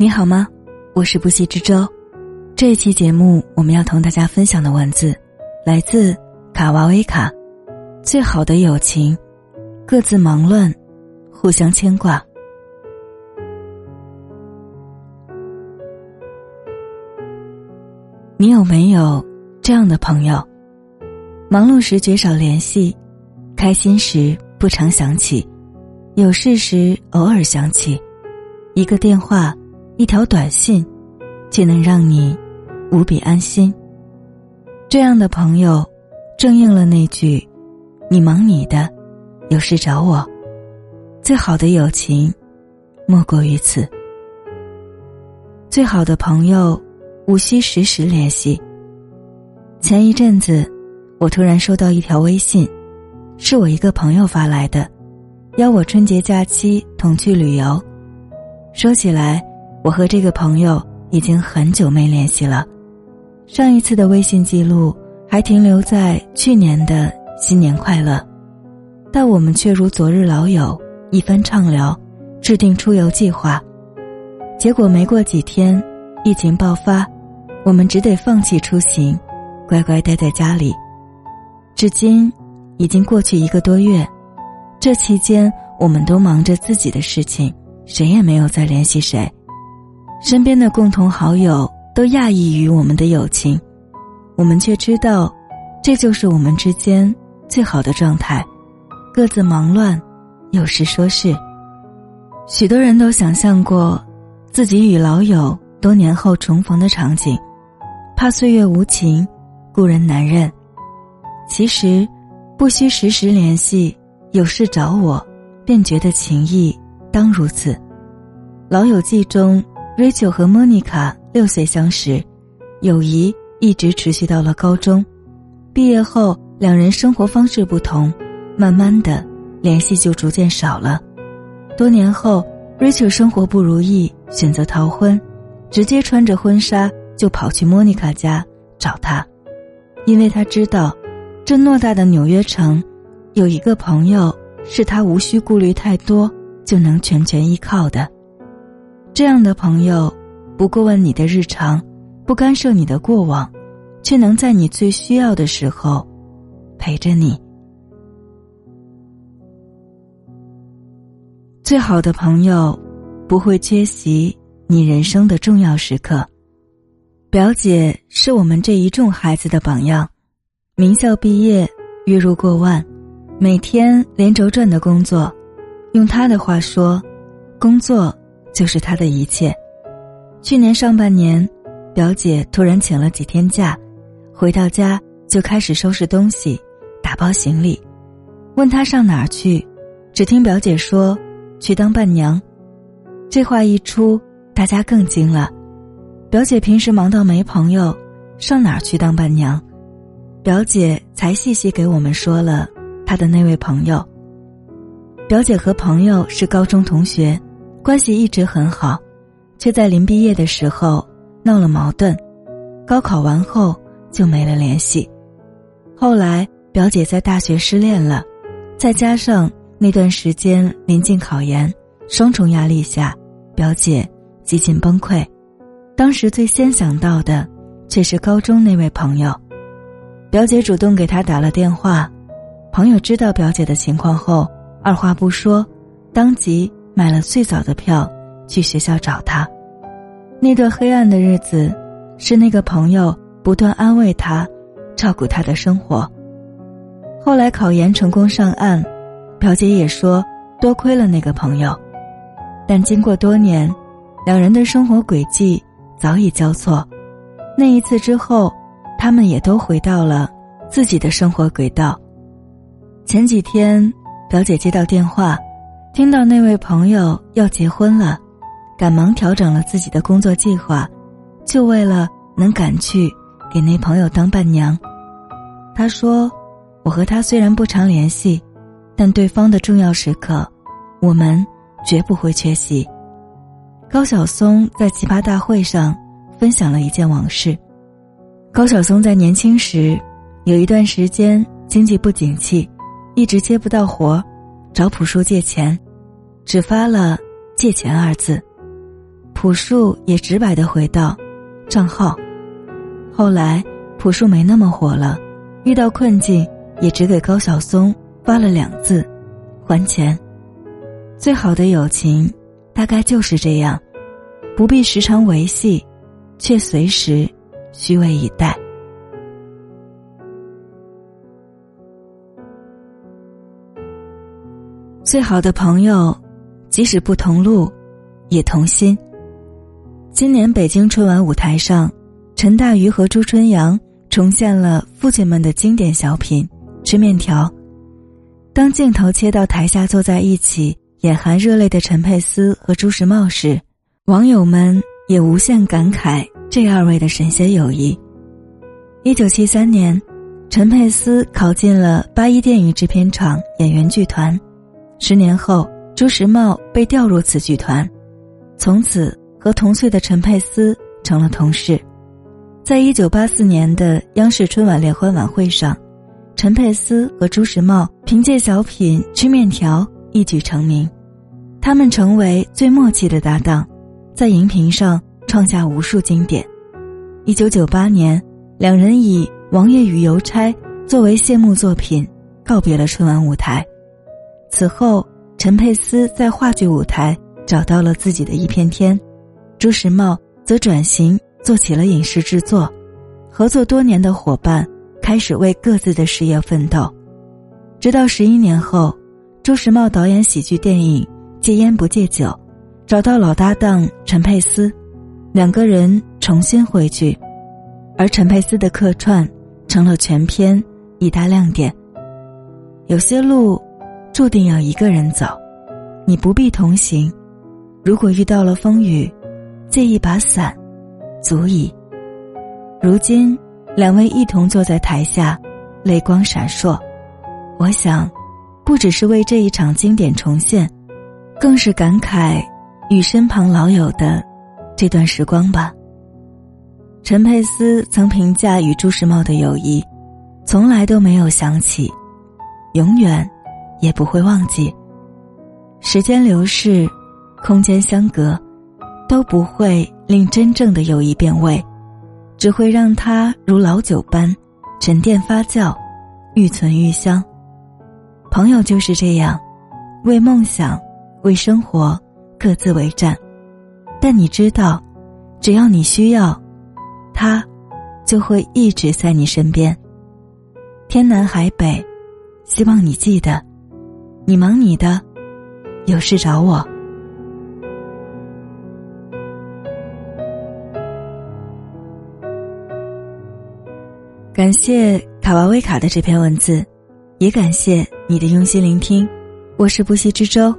你好吗？我是不息之舟。这一期节目，我们要同大家分享的文字，来自卡瓦维卡。最好的友情，各自忙乱，互相牵挂。你有没有这样的朋友？忙碌时绝少联系，开心时不常想起，有事时偶尔想起，一个电话。一条短信，却能让你无比安心。这样的朋友，正应了那句：“你忙你的，有事找我。”最好的友情，莫过于此。最好的朋友，无需时时联系。前一阵子，我突然收到一条微信，是我一个朋友发来的，邀我春节假期同去旅游。说起来。我和这个朋友已经很久没联系了，上一次的微信记录还停留在去年的新年快乐，但我们却如昨日老友，一番畅聊，制定出游计划。结果没过几天，疫情爆发，我们只得放弃出行，乖乖待在家里。至今已经过去一个多月，这期间我们都忙着自己的事情，谁也没有再联系谁。身边的共同好友都讶异于我们的友情，我们却知道，这就是我们之间最好的状态。各自忙乱，有事说事。许多人都想象过自己与老友多年后重逢的场景，怕岁月无情，故人难认。其实，不需时时联系，有事找我，便觉得情谊当如此。老友记中。Rachel 和 Monica 六岁相识，友谊一直持续到了高中。毕业后，两人生活方式不同，慢慢的联系就逐渐少了。多年后，Rachel 生活不如意，选择逃婚，直接穿着婚纱就跑去 Monica 家找她，因为他知道，这偌大的纽约城，有一个朋友是他无需顾虑太多就能全权依靠的。这样的朋友，不过问你的日常，不干涉你的过往，却能在你最需要的时候陪着你。最好的朋友，不会缺席你人生的重要时刻。表姐是我们这一众孩子的榜样，名校毕业，月入过万，每天连轴转的工作。用她的话说，工作。就是他的一切。去年上半年，表姐突然请了几天假，回到家就开始收拾东西、打包行李。问他上哪儿去，只听表姐说去当伴娘。这话一出，大家更惊了。表姐平时忙到没朋友，上哪儿去当伴娘？表姐才细细给我们说了她的那位朋友。表姐和朋友是高中同学。关系一直很好，却在临毕业的时候闹了矛盾，高考完后就没了联系。后来表姐在大学失恋了，再加上那段时间临近考研，双重压力下，表姐几近崩溃。当时最先想到的，却是高中那位朋友。表姐主动给他打了电话，朋友知道表姐的情况后，二话不说，当即。买了最早的票，去学校找他。那段黑暗的日子，是那个朋友不断安慰他、照顾他的生活。后来考研成功上岸，表姐也说多亏了那个朋友。但经过多年，两人的生活轨迹早已交错。那一次之后，他们也都回到了自己的生活轨道。前几天，表姐接到电话。听到那位朋友要结婚了，赶忙调整了自己的工作计划，就为了能赶去给那朋友当伴娘。他说：“我和他虽然不常联系，但对方的重要时刻，我们绝不会缺席。”高晓松在奇葩大会上分享了一件往事。高晓松在年轻时有一段时间经济不景气，一直接不到活。找朴树借钱，只发了“借钱”二字。朴树也直白的回道：“账号。”后来朴树没那么火了，遇到困境也只给高晓松发了两字：“还钱。”最好的友情，大概就是这样，不必时常维系，却随时虚位以待。最好的朋友，即使不同路，也同心。今年北京春晚舞台上，陈大愚和朱春阳重现了父亲们的经典小品《吃面条》。当镜头切到台下坐在一起。眼含热泪的陈佩斯和朱时茂时，网友们也无限感慨这二位的神仙友谊。一九七三年，陈佩斯考进了八一电影制片厂演员剧团，十年后，朱时茂被调入此剧团，从此和同岁的陈佩斯成了同事。在一九八四年的央视春晚联欢晚会上，陈佩斯和朱时茂凭借小品《吃面条》。一举成名，他们成为最默契的搭档，在荧屏上创下无数经典。一九九八年，两人以《王爷与邮差》作为谢幕作品，告别了春晚舞台。此后，陈佩斯在话剧舞台找到了自己的一片天，朱时茂则转型做起了影视制作。合作多年的伙伴开始为各自的事业奋斗，直到十一年后。朱时茂导演喜剧电影《戒烟不戒酒》，找到老搭档陈佩斯，两个人重新汇聚，而陈佩斯的客串成了全片一大亮点。有些路，注定要一个人走，你不必同行。如果遇到了风雨，借一把伞，足矣。如今，两位一同坐在台下，泪光闪烁。我想。不只是为这一场经典重现，更是感慨与身旁老友的这段时光吧。陈佩斯曾评价与朱时茂的友谊，从来都没有想起，永远也不会忘记。时间流逝，空间相隔，都不会令真正的友谊变味，只会让它如老酒般沉淀发酵，愈存愈香。朋友就是这样，为梦想，为生活，各自为战。但你知道，只要你需要，他，就会一直在你身边。天南海北，希望你记得，你忙你的，有事找我。感谢卡瓦威卡的这篇文字。也感谢你的用心聆听，我是不息之舟，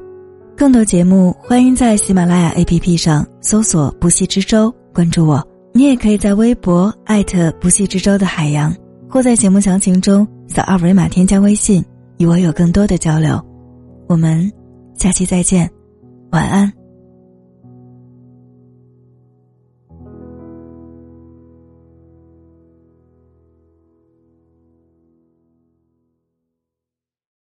更多节目欢迎在喜马拉雅 APP 上搜索“不息之舟”，关注我。你也可以在微博艾特“不息之舟”的海洋，或在节目详情中扫二维码添加微信，与我有更多的交流。我们下期再见，晚安。